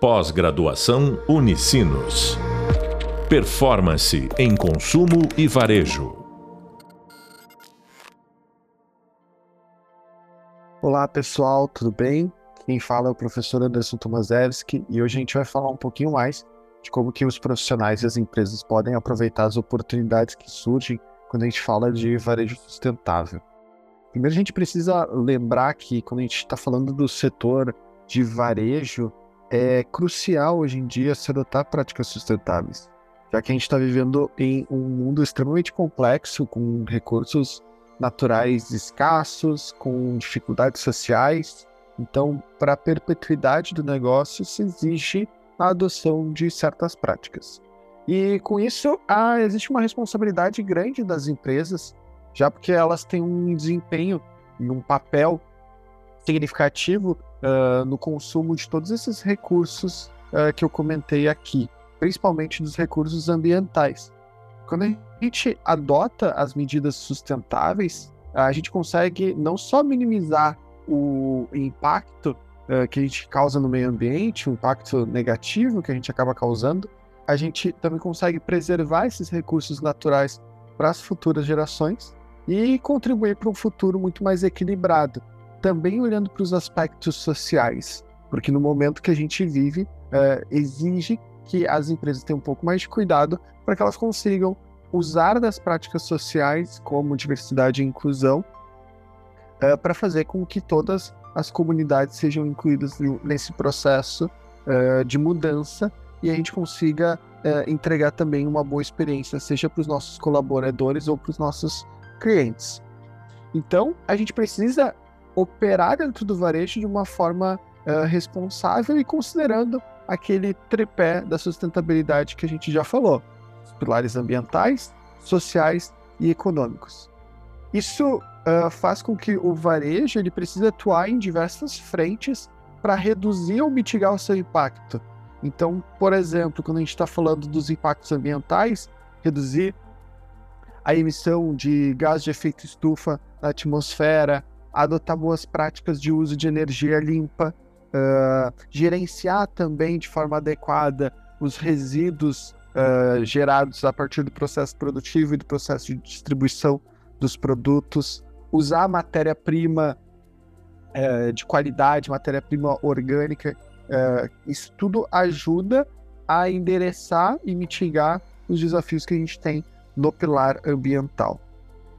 Pós-graduação Unicinos. Performance em consumo e varejo. Olá pessoal, tudo bem? Quem fala é o professor Anderson Tomaszewski e hoje a gente vai falar um pouquinho mais de como que os profissionais e as empresas podem aproveitar as oportunidades que surgem quando a gente fala de varejo sustentável. Primeiro a gente precisa lembrar que quando a gente está falando do setor de varejo, é crucial hoje em dia se adotar práticas sustentáveis, já que a gente está vivendo em um mundo extremamente complexo, com recursos naturais escassos, com dificuldades sociais. Então, para a perpetuidade do negócio, se exige a adoção de certas práticas. E com isso, ah, existe uma responsabilidade grande das empresas, já porque elas têm um desempenho e um papel significativo uh, no consumo de todos esses recursos uh, que eu comentei aqui, principalmente dos recursos ambientais. Quando a gente adota as medidas sustentáveis, a gente consegue não só minimizar o impacto uh, que a gente causa no meio ambiente, o impacto negativo que a gente acaba causando, a gente também consegue preservar esses recursos naturais para as futuras gerações e contribuir para um futuro muito mais equilibrado, também olhando para os aspectos sociais, porque no momento que a gente vive, é, exige que as empresas tenham um pouco mais de cuidado para que elas consigam usar das práticas sociais, como diversidade e inclusão, é, para fazer com que todas as comunidades sejam incluídas nesse processo é, de mudança e a gente consiga entregar também uma boa experiência, seja para os nossos colaboradores ou para os nossos clientes. Então, a gente precisa operar dentro do varejo de uma forma uh, responsável e considerando aquele tripé da sustentabilidade que a gente já falou: os pilares ambientais, sociais e econômicos. Isso uh, faz com que o varejo ele precise atuar em diversas frentes para reduzir ou mitigar o seu impacto. Então, por exemplo, quando a gente está falando dos impactos ambientais, reduzir a emissão de gás de efeito estufa na atmosfera, adotar boas práticas de uso de energia limpa, uh, gerenciar também de forma adequada os resíduos uh, gerados a partir do processo produtivo e do processo de distribuição dos produtos, usar matéria-prima uh, de qualidade, matéria-prima orgânica, isso tudo ajuda a endereçar e mitigar os desafios que a gente tem no pilar ambiental.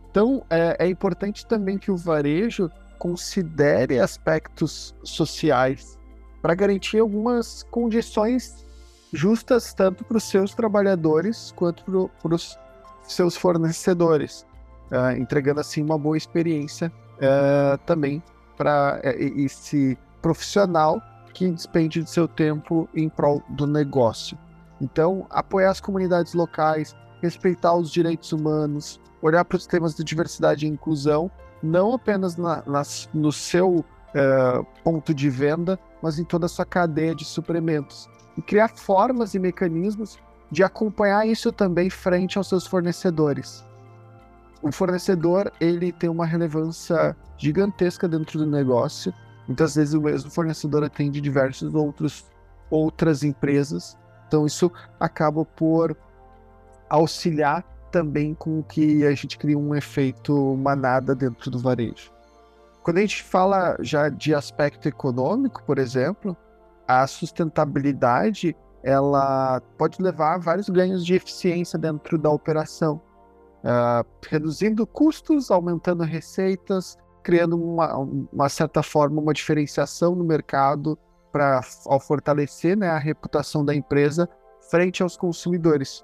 Então, é, é importante também que o varejo considere aspectos sociais para garantir algumas condições justas tanto para os seus trabalhadores quanto para os seus fornecedores, uh, entregando assim uma boa experiência uh, também para uh, esse profissional que despende de seu tempo em prol do negócio. Então, apoiar as comunidades locais, respeitar os direitos humanos, olhar para os temas de diversidade e inclusão, não apenas na, na, no seu uh, ponto de venda, mas em toda a sua cadeia de suprimentos. E criar formas e mecanismos de acompanhar isso também frente aos seus fornecedores. O fornecedor ele tem uma relevância gigantesca dentro do negócio. Muitas vezes o mesmo fornecedor atende diversos outros outras empresas. Então isso acaba por auxiliar também com que a gente cria um efeito manada dentro do varejo. Quando a gente fala já de aspecto econômico, por exemplo, a sustentabilidade ela pode levar a vários ganhos de eficiência dentro da operação, uh, reduzindo custos, aumentando receitas, criando uma, uma certa forma uma diferenciação no mercado para ao fortalecer né, a reputação da empresa frente aos consumidores,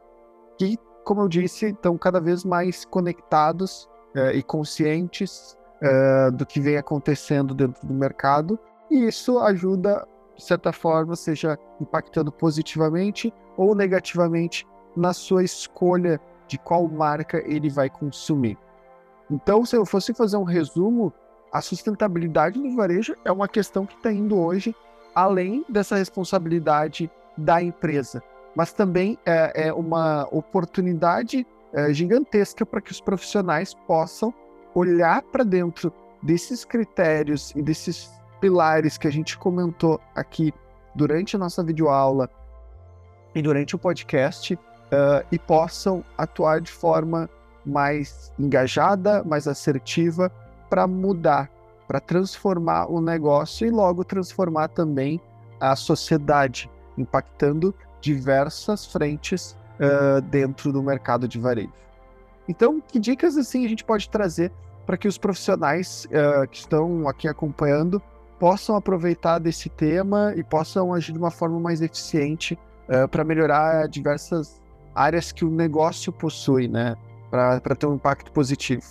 como eu disse, estão cada vez mais conectados uh, e conscientes uh, do que vem acontecendo dentro do mercado, e isso ajuda, de certa forma, seja impactando positivamente ou negativamente na sua escolha de qual marca ele vai consumir. Então, se eu fosse fazer um resumo, a sustentabilidade do varejo é uma questão que está indo hoje além dessa responsabilidade da empresa mas também é, é uma oportunidade é, gigantesca para que os profissionais possam olhar para dentro desses critérios e desses pilares que a gente comentou aqui durante a nossa videoaula e durante o podcast uh, e possam atuar de forma mais engajada, mais assertiva para mudar, para transformar o negócio e logo transformar também a sociedade, impactando diversas frentes uh, dentro do mercado de varejo. Então, que dicas assim a gente pode trazer para que os profissionais uh, que estão aqui acompanhando possam aproveitar desse tema e possam agir de uma forma mais eficiente uh, para melhorar diversas áreas que o negócio possui, né? Para ter um impacto positivo.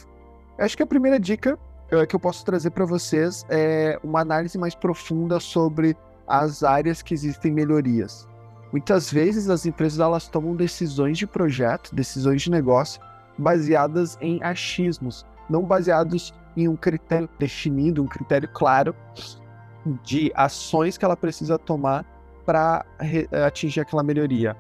Eu acho que a primeira dica uh, que eu posso trazer para vocês é uma análise mais profunda sobre as áreas que existem melhorias. Muitas vezes as empresas elas tomam decisões de projeto, decisões de negócio baseadas em achismos, não baseados em um critério definido, um critério claro de ações que ela precisa tomar para atingir aquela melhoria.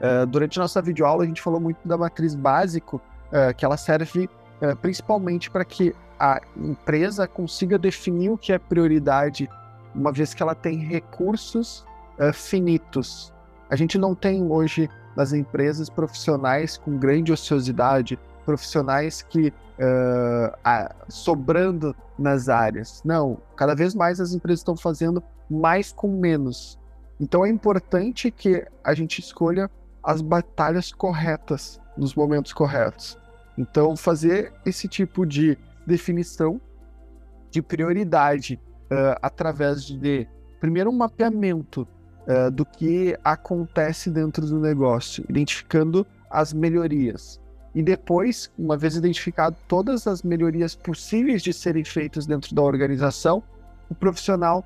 Uh, durante a nossa videoaula, a gente falou muito da matriz básico, uh, que ela serve uh, principalmente para que a empresa consiga definir o que é prioridade, uma vez que ela tem recursos finitos. A gente não tem hoje nas empresas profissionais com grande ociosidade, profissionais que uh, sobrando nas áreas. Não, cada vez mais as empresas estão fazendo mais com menos. Então é importante que a gente escolha as batalhas corretas nos momentos corretos. Então fazer esse tipo de definição de prioridade uh, através de primeiro um mapeamento uh, do que acontece dentro do negócio, identificando as melhorias. E depois, uma vez identificado todas as melhorias possíveis de serem feitas dentro da organização, o profissional,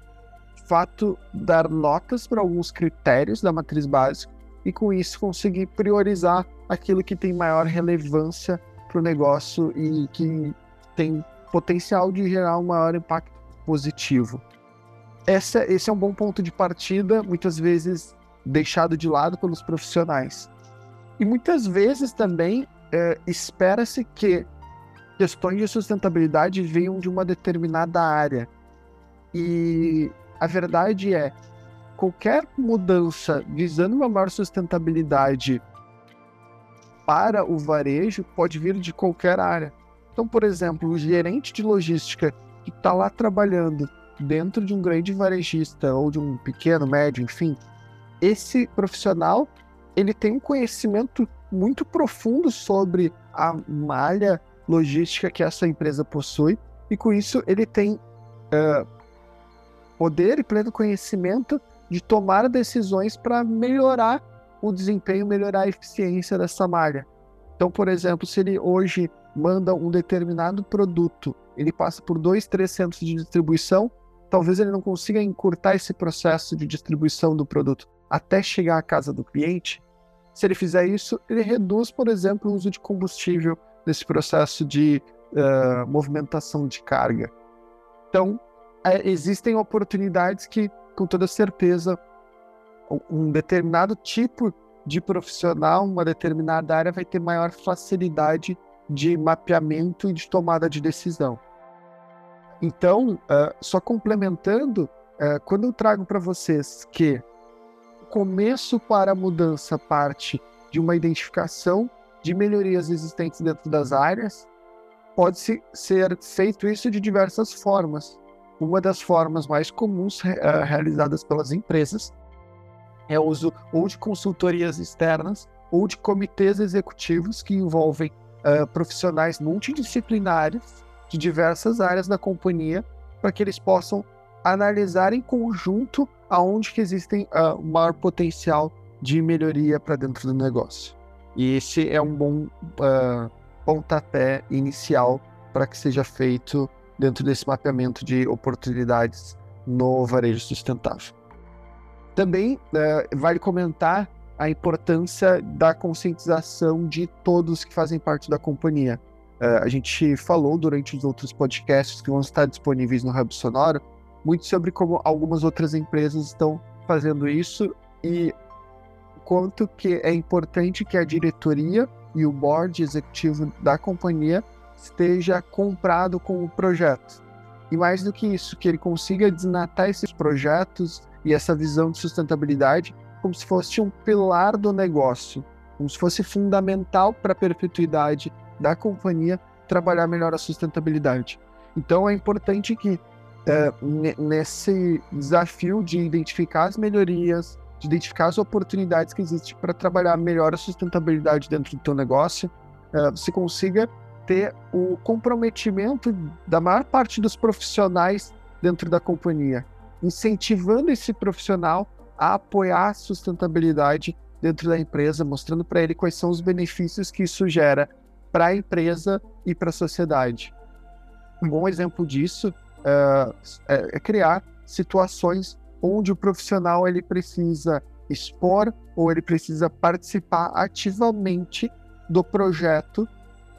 de fato, dar notas para alguns critérios da matriz básica e, com isso, conseguir priorizar aquilo que tem maior relevância para o negócio e que tem potencial de gerar um maior impacto positivo. Essa, esse é um bom ponto de partida, muitas vezes deixado de lado pelos profissionais. E muitas vezes também é, espera-se que questões de sustentabilidade venham de uma determinada área. E a verdade é, qualquer mudança visando uma maior sustentabilidade para o varejo pode vir de qualquer área. Então, por exemplo, o gerente de logística que está lá trabalhando dentro de um grande varejista ou de um pequeno, médio, enfim, esse profissional ele tem um conhecimento muito profundo sobre a malha logística que essa empresa possui, e com isso ele tem uh, poder e pleno conhecimento de tomar decisões para melhorar o desempenho, melhorar a eficiência dessa malha. Então, por exemplo, se ele hoje manda um determinado produto, ele passa por dois, três centros de distribuição, talvez ele não consiga encurtar esse processo de distribuição do produto até chegar à casa do cliente, se ele fizer isso, ele reduz, por exemplo, o uso de combustível nesse processo de uh, movimentação de carga. Então, é, existem oportunidades que, com toda certeza, um determinado tipo de profissional, uma determinada área vai ter maior facilidade de mapeamento e de tomada de decisão. Então, uh, só complementando, uh, quando eu trago para vocês que começo para a mudança parte de uma identificação de melhorias existentes dentro das áreas, pode -se ser feito isso de diversas formas. Uma das formas mais comuns uh, realizadas pelas empresas é o uso ou de consultorias externas ou de comitês executivos que envolvem profissionais multidisciplinares de diversas áreas da companhia para que eles possam analisar em conjunto aonde que existem uh, maior potencial de melhoria para dentro do negócio. E esse é um bom uh, pontapé inicial para que seja feito dentro desse mapeamento de oportunidades no varejo sustentável. Também uh, vale comentar a importância da conscientização de todos que fazem parte da companhia. Uh, a gente falou durante os outros podcasts que vão estar disponíveis no Hub Sonoro muito sobre como algumas outras empresas estão fazendo isso e quanto que é importante que a diretoria e o board executivo da companhia esteja comprado com o projeto. E mais do que isso, que ele consiga desnatar esses projetos e essa visão de sustentabilidade como se fosse um pilar do negócio, como se fosse fundamental para a perpetuidade da companhia trabalhar melhor a sustentabilidade. Então é importante que é, nesse desafio de identificar as melhorias, de identificar as oportunidades que existem para trabalhar melhor a sustentabilidade dentro do teu negócio, é, você consiga ter o comprometimento da maior parte dos profissionais dentro da companhia, incentivando esse profissional a apoiar a sustentabilidade dentro da empresa, mostrando para ele quais são os benefícios que isso gera para a empresa e para a sociedade. Um bom exemplo disso uh, é, é criar situações onde o profissional ele precisa expor ou ele precisa participar ativamente do projeto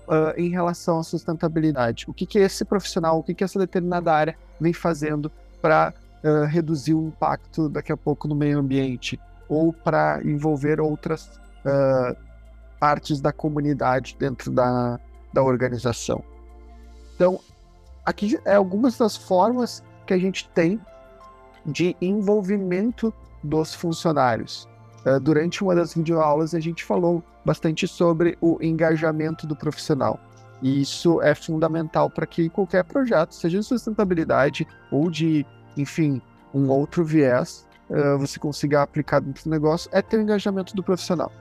uh, em relação à sustentabilidade. O que, que esse profissional, o que, que essa determinada área vem fazendo para uh, reduzir o impacto daqui a pouco no meio ambiente ou para envolver outras uh, partes da comunidade dentro da, da organização. Então, aqui é algumas das formas que a gente tem de envolvimento dos funcionários. Uh, durante uma das videoaulas, a gente falou bastante sobre o engajamento do profissional. E isso é fundamental para que qualquer projeto, seja de sustentabilidade ou de, enfim, um outro viés, uh, você consiga aplicar dentro do negócio, é ter o engajamento do profissional.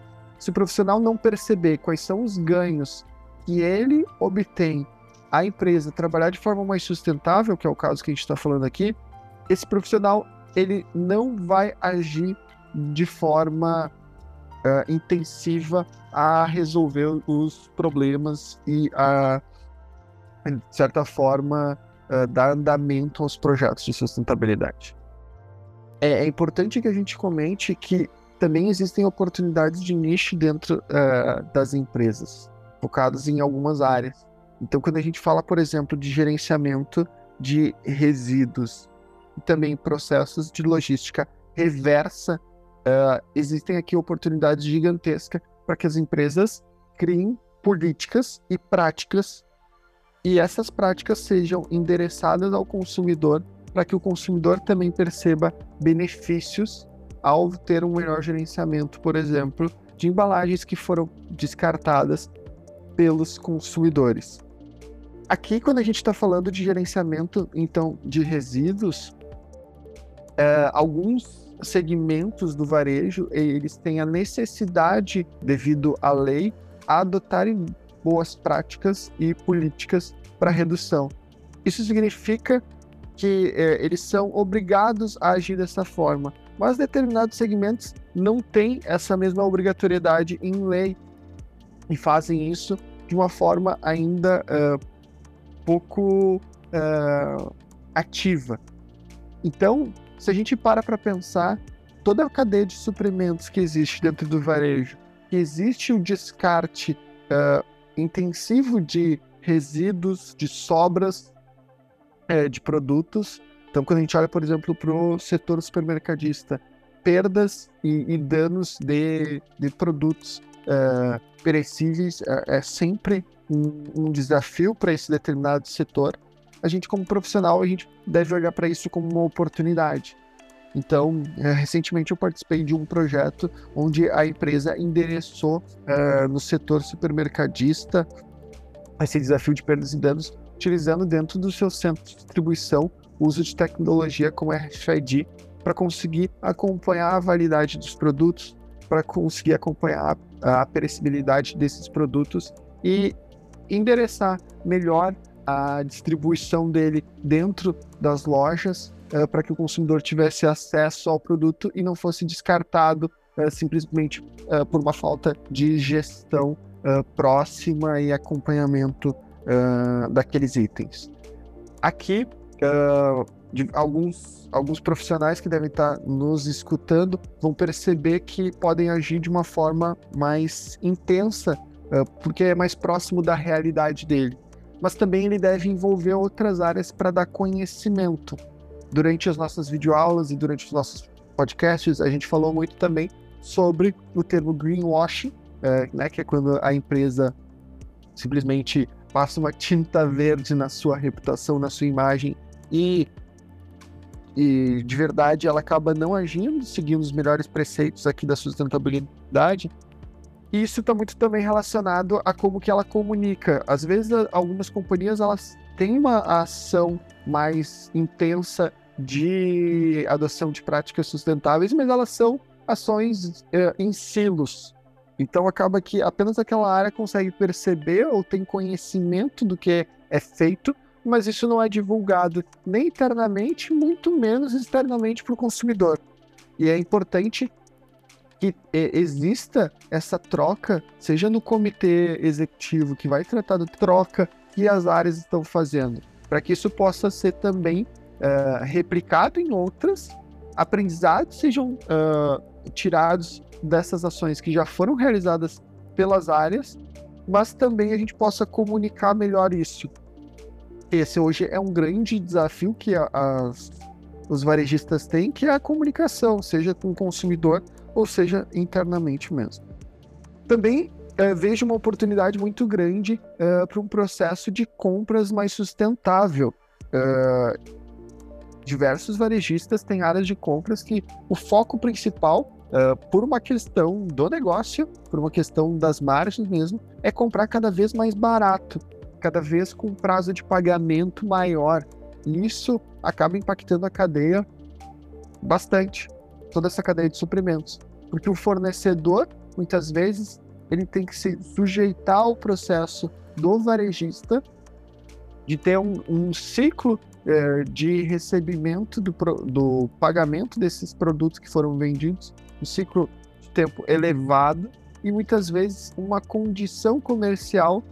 Se o profissional não perceber quais são os ganhos que ele obtém a empresa trabalhar de forma mais sustentável, que é o caso que a gente está falando aqui, esse profissional ele não vai agir de forma uh, intensiva a resolver os problemas e a, de certa forma, uh, dar andamento aos projetos de sustentabilidade. É, é, importante que a gente comente que também existem oportunidades de nicho dentro uh, das empresas, focadas em algumas áreas. Então, quando a gente fala, por exemplo, de gerenciamento de resíduos e também processos de logística reversa, uh, existem aqui oportunidades gigantescas para que as empresas criem políticas e práticas e essas práticas sejam endereçadas ao consumidor para que o consumidor também perceba benefícios ao ter um melhor gerenciamento, por exemplo, de embalagens que foram descartadas pelos consumidores. Aqui, quando a gente está falando de gerenciamento, então, de resíduos, é, alguns segmentos do varejo eles têm a necessidade, devido à lei, a adotarem boas práticas e políticas para redução. Isso significa que é, eles são obrigados a agir dessa forma, mas determinados segmentos não têm essa mesma obrigatoriedade em lei e fazem isso de uma forma ainda uh, pouco uh, ativa. Então, se a gente para para pensar, toda a cadeia de suprimentos que existe dentro do varejo, que existe o descarte uh, intensivo de resíduos, de sobras de produtos. Então, quando a gente olha, por exemplo, para o setor supermercadista, perdas e, e danos de, de produtos uh, perecíveis é, é sempre um, um desafio para esse determinado setor, a gente como profissional a gente deve olhar para isso como uma oportunidade. Então, é, recentemente eu participei de um projeto onde a empresa endereçou é, no setor supermercadista esse desafio de perdas e danos, utilizando dentro do seu centro de distribuição uso de tecnologia como RFID para conseguir acompanhar a validade dos produtos, para conseguir acompanhar a perecibilidade desses produtos e endereçar melhor a distribuição dele dentro das lojas uh, para que o consumidor tivesse acesso ao produto e não fosse descartado uh, simplesmente uh, por uma falta de gestão próxima e acompanhamento daqueles itens. Aqui, de alguns, alguns profissionais que devem estar nos escutando vão perceber que podem agir de uma forma mais intensa ah, porque é mais próximo da realidade dele. Mas também ele deve envolver outras áreas para dar conhecimento. Durante as nossas videoaulas e durante os nossos podcasts, a gente falou muito também sobre o termo greenwashing, é, né, que é quando a empresa simplesmente passa uma tinta verde na sua reputação, na sua imagem e e de verdade ela acaba não agindo seguindo os melhores preceitos aqui da sustentabilidade. E isso está muito também relacionado a como que ela comunica. Às vezes algumas companhias elas têm uma ação mais intensa de adoção de práticas sustentáveis, mas elas são ações uh, em silos. Então acaba que apenas aquela área consegue perceber ou tem conhecimento do que é feito, mas isso não é divulgado nem internamente, muito menos externamente para o consumidor. E é importante que exista essa troca, seja no comitê executivo que vai tratar da troca que as áreas estão fazendo, para que isso possa ser também uh, replicado em outras, aprendizados sejam uh, tirados dessas ações que já foram realizadas pelas áreas, mas também a gente possa comunicar melhor isso. Esse hoje é um grande desafio que as, os varejistas têm, que é a comunicação, seja com o consumidor ou seja internamente mesmo. Também é, vejo uma oportunidade muito grande é, para um processo de compras mais sustentável. É, diversos varejistas têm áreas de compras que o foco principal Uh, por uma questão do negócio, por uma questão das margens mesmo, é comprar cada vez mais barato, cada vez com prazo de pagamento maior. E isso acaba impactando a cadeia bastante, toda essa cadeia de suprimentos. Porque o fornecedor, muitas vezes, ele tem que se sujeitar ao processo do varejista de ter um, um ciclo é, de recebimento do, do pagamento desses produtos que foram vendidos um ciclo de tempo elevado e muitas vezes uma condição comercial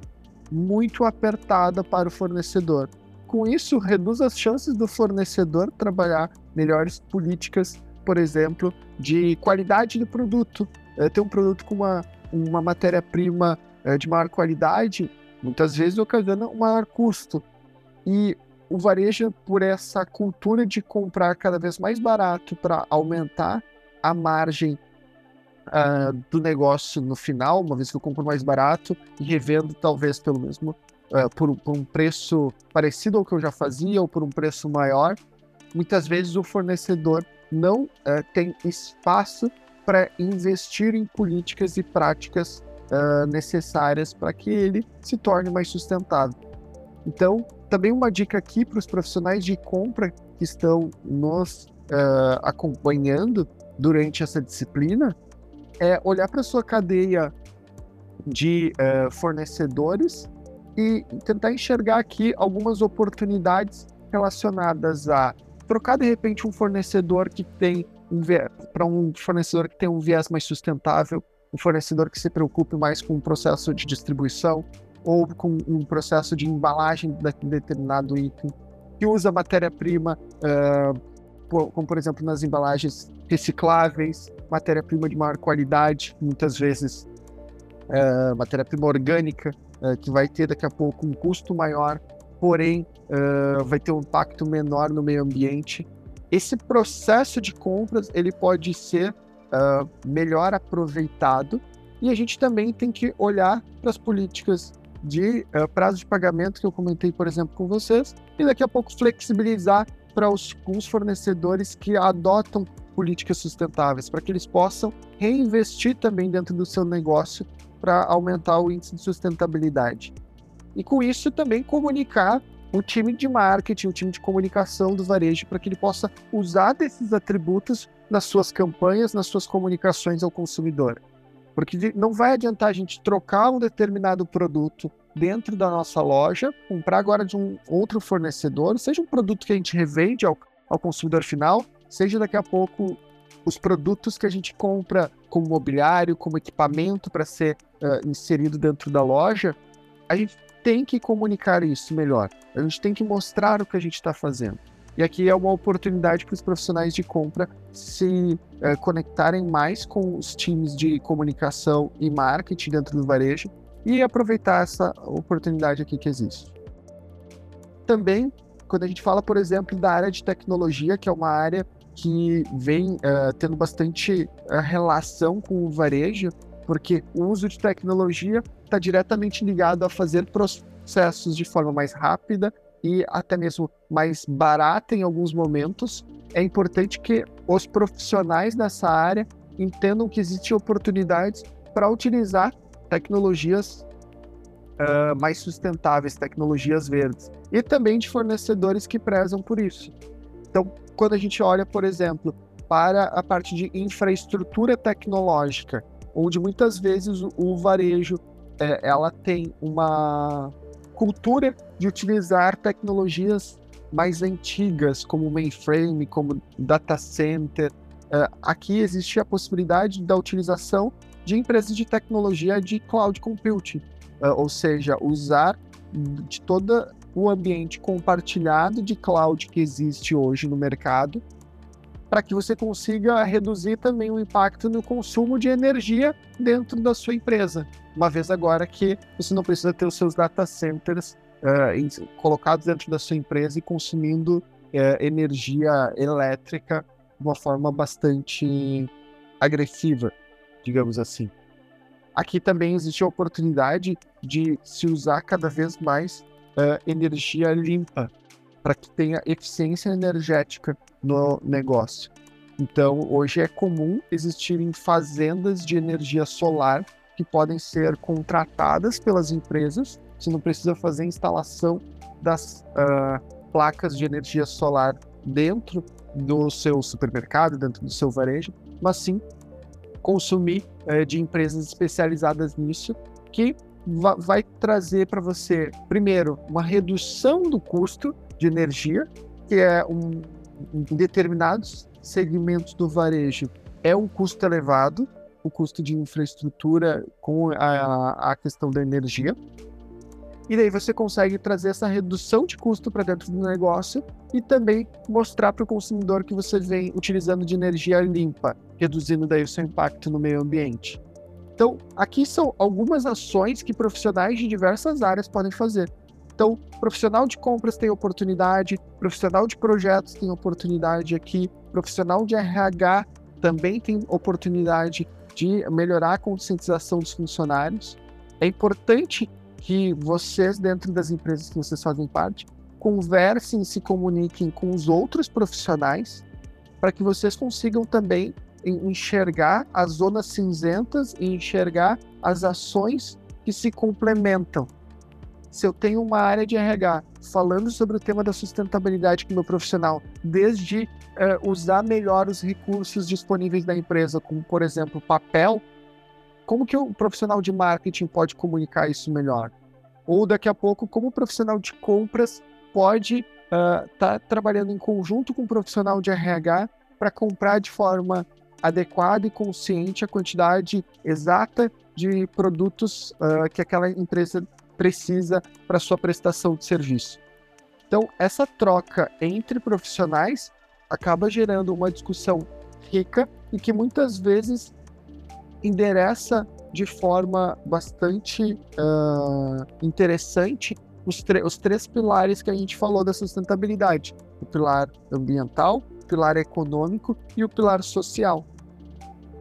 muito apertada para o fornecedor. Com isso, reduz as chances do fornecedor trabalhar melhores políticas, por exemplo, de qualidade do produto. É, ter um produto com uma, uma matéria-prima é, de maior qualidade, muitas vezes ocasiona um maior custo. E o varejo, por essa cultura de comprar cada vez mais barato para aumentar a margem uh, do negócio no final, uma vez que eu compro mais barato e revendo talvez pelo mesmo uh, por, por, um preço parecido ao que eu já fazia ou por um preço maior, muitas vezes o fornecedor não uh, tem espaço para investir em políticas e práticas necessárias para que ele se torne mais sustentável. Então, também uma dica aqui para os profissionais de compra que estão nos acompanhando durante essa disciplina é olhar para sua cadeia de uh, fornecedores e tentar enxergar aqui algumas oportunidades relacionadas a trocar de repente um fornecedor que tem um para um fornecedor que tem um viés mais sustentável, um fornecedor que se preocupe mais com o processo de distribuição ou com um processo de embalagem de determinado item, que usa matéria-prima uh, como por exemplo nas embalagens recicláveis, matéria-prima de maior qualidade, muitas vezes uh, matéria-prima orgânica, uh, que vai ter daqui a pouco um custo maior, porém uh, vai ter um impacto menor no meio ambiente. Esse processo de compras ele pode ser melhor aproveitado e a gente também tem que olhar para as políticas de prazo de pagamento que eu comentei, por exemplo, com vocês, e daqui a pouco flexibilizar para os, os fornecedores que adotam políticas sustentáveis, para que eles possam reinvestir também dentro do seu negócio para aumentar o índice de sustentabilidade. E com isso também comunicar o time de marketing, o time de comunicação do varejo, para que ele possa usar desses atributos nas suas campanhas, nas suas comunicações ao consumidor. Porque não vai adiantar a gente trocar um determinado produto dentro da nossa loja, comprar agora de um outro fornecedor, seja um produto que a gente revende ao, ao consumidor final, seja daqui a pouco os produtos que a gente compra como mobiliário, como equipamento para ser uh, inserido dentro da loja, a gente tem que comunicar isso melhor. A gente tem que mostrar o que a gente está fazendo. E aqui é uma oportunidade para os profissionais de compra se uh, conectarem mais com os times de comunicação e marketing dentro do varejo e aproveitar essa oportunidade aqui que existe. Também, quando a gente fala, por exemplo, da área de tecnologia, que é uma área que vem uh, tendo bastante uh, relação com o varejo, porque o uso de tecnologia está diretamente ligado a fazer processos de forma mais rápida e até mesmo mais barata em alguns momentos, é importante que os profissionais dessa área entendam que existem oportunidades para utilizar tecnologias uh, mais sustentáveis, tecnologias verdes, e também de fornecedores que prezam por isso. Então, quando a gente olha, por exemplo, para a parte de infraestrutura tecnológica, onde muitas vezes o varejo é, ela tem uma cultura de utilizar tecnologias mais antigas, como mainframe, como data center. Uh, aqui existe a possibilidade da utilização de empresas de tecnologia de cloud computing, uh, ou seja, usar de todo o ambiente compartilhado de cloud que existe hoje no mercado, para que você consiga reduzir também o impacto no consumo de energia dentro da sua empresa, uma vez agora que você não precisa ter os seus data centers uh, colocados dentro da sua empresa e consumindo uh, energia elétrica de uma forma bastante agressiva, digamos assim. Aqui também existe a oportunidade de se usar cada vez mais uh, energia limpa para que tenha eficiência energética no negócio. Então, hoje é comum existirem fazendas de energia solar que podem ser contratadas pelas empresas você não precisa fazer instalação das uh, placas de energia solar dentro do seu supermercado, dentro do seu varejo, mas sim consumir uh, de empresas especializadas nisso, que va vai trazer para você, primeiro, uma redução do custo de energia, que é um, em determinados segmentos do varejo é um custo elevado, o custo de infraestrutura com a, a questão da energia. E daí você consegue trazer essa redução de custo para dentro do negócio e também mostrar para o consumidor que você vem utilizando de energia limpa, reduzindo daí o seu impacto no meio ambiente. Então, aqui são algumas ações que profissionais de diversas áreas podem fazer. Então, profissional de compras tem oportunidade, profissional de projetos tem oportunidade aqui, profissional de RH também tem oportunidade de melhorar a conscientização dos funcionários. É importante que vocês, dentro das empresas que vocês fazem parte, conversem, se comuniquem com os outros profissionais para que vocês consigam também enxergar as zonas cinzentas e enxergar as ações que se complementam. Se eu tenho uma área de RH falando sobre o tema da sustentabilidade com meu profissional, desde uh, usar melhor os recursos disponíveis da empresa, como por exemplo papel, como que o profissional de marketing pode comunicar isso melhor? Ou daqui a pouco, como o profissional de compras pode estar uh, tá trabalhando em conjunto com o profissional de RH para comprar de forma adequada e consciente a quantidade exata de produtos uh, que aquela empresa precisa para sua prestação de serviço. Então, essa troca entre profissionais acaba gerando uma discussão rica e que muitas vezes endereça de forma bastante uh, interessante os, os, três pilares que a gente falou da sustentabilidade: o pilar ambiental, o pilar econômico e o pilar social.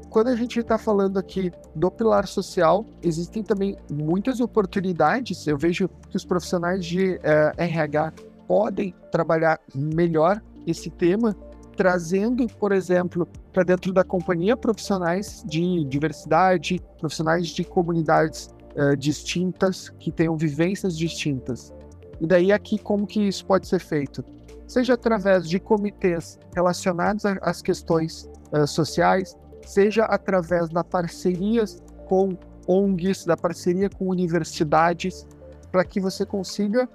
Quando a gente está falando aqui do pilar social, existem também muitas oportunidades. Eu vejo que os profissionais de uh, eh, RH podem trabalhar melhor esse tema trazendo, por exemplo, para dentro da companhia profissionais de diversidade, profissionais de comunidades uh, distintas, que tenham vivências distintas. E daí aqui como que isso pode ser feito? Seja através de comitês relacionados às questões uh, sociais, seja através da parcerias com ONGs, da parceria com universidades, para que você consiga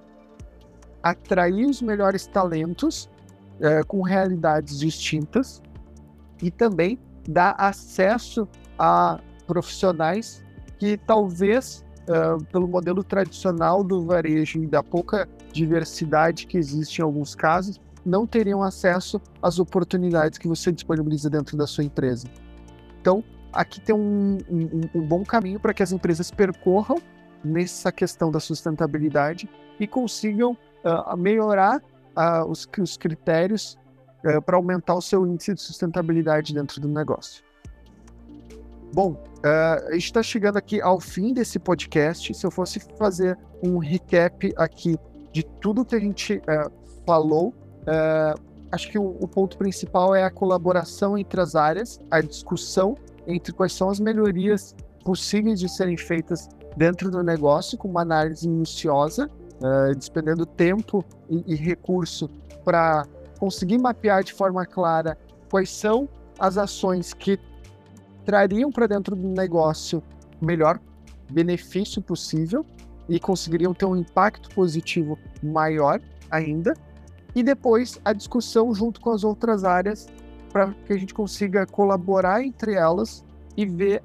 atrair os melhores talentos é, com realidades distintas e também dá acesso a profissionais que talvez, uh, pelo modelo tradicional do varejo e da pouca diversidade que existe em alguns casos, não teriam acesso às oportunidades que você disponibiliza dentro da sua empresa. Então, aqui tem um, um, um bom caminho para que as empresas percorram nessa questão da sustentabilidade e consigam uh, melhorar uh, os, os, critérios uh, para aumentar o seu índice de sustentabilidade dentro do negócio. Bom, uh, a gente está chegando aqui ao fim desse podcast. Se eu fosse fazer um recap aqui de tudo que a gente falou, acho que o, o ponto principal é a colaboração entre as áreas, a discussão entre quais são as melhorias possíveis de serem feitas dentro do negócio, com uma análise minuciosa, uh, despendendo tempo e, e recurso para conseguir mapear de forma clara quais são as ações que trariam para dentro do negócio o melhor benefício possível e conseguiriam ter um impacto positivo maior ainda. E depois a discussão junto com as outras áreas para que a gente consiga colaborar entre elas e ver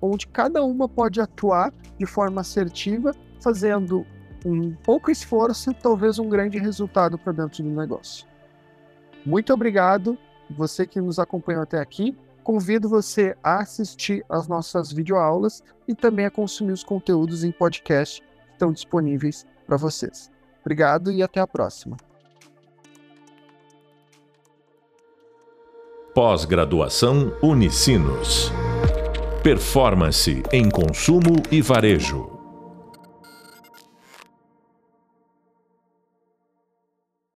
onde cada uma pode atuar de forma assertiva, fazendo um pouco esforço talvez um grande resultado para dentro do negócio. Muito obrigado, você que nos acompanhou até aqui. Convido você a assistir às nossas videoaulas e também a consumir os conteúdos em podcast que estão disponíveis para vocês. Obrigado e até a próxima. Pós-graduação Unicinos. Performance em consumo e varejo.